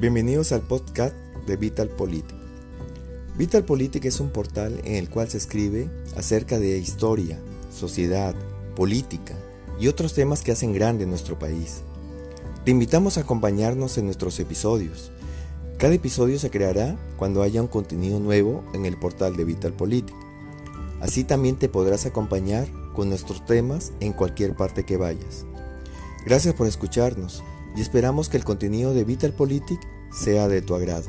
Bienvenidos al podcast de Vital Vital es un portal en el cual se escribe acerca de historia, sociedad, política y otros temas que hacen grande nuestro país. Te invitamos a acompañarnos en nuestros episodios. Cada episodio se creará cuando haya un contenido nuevo en el portal de Vital Así también te podrás acompañar con nuestros temas en cualquier parte que vayas. Gracias por escucharnos y esperamos que el contenido de Vital Politic sea de tu agrado.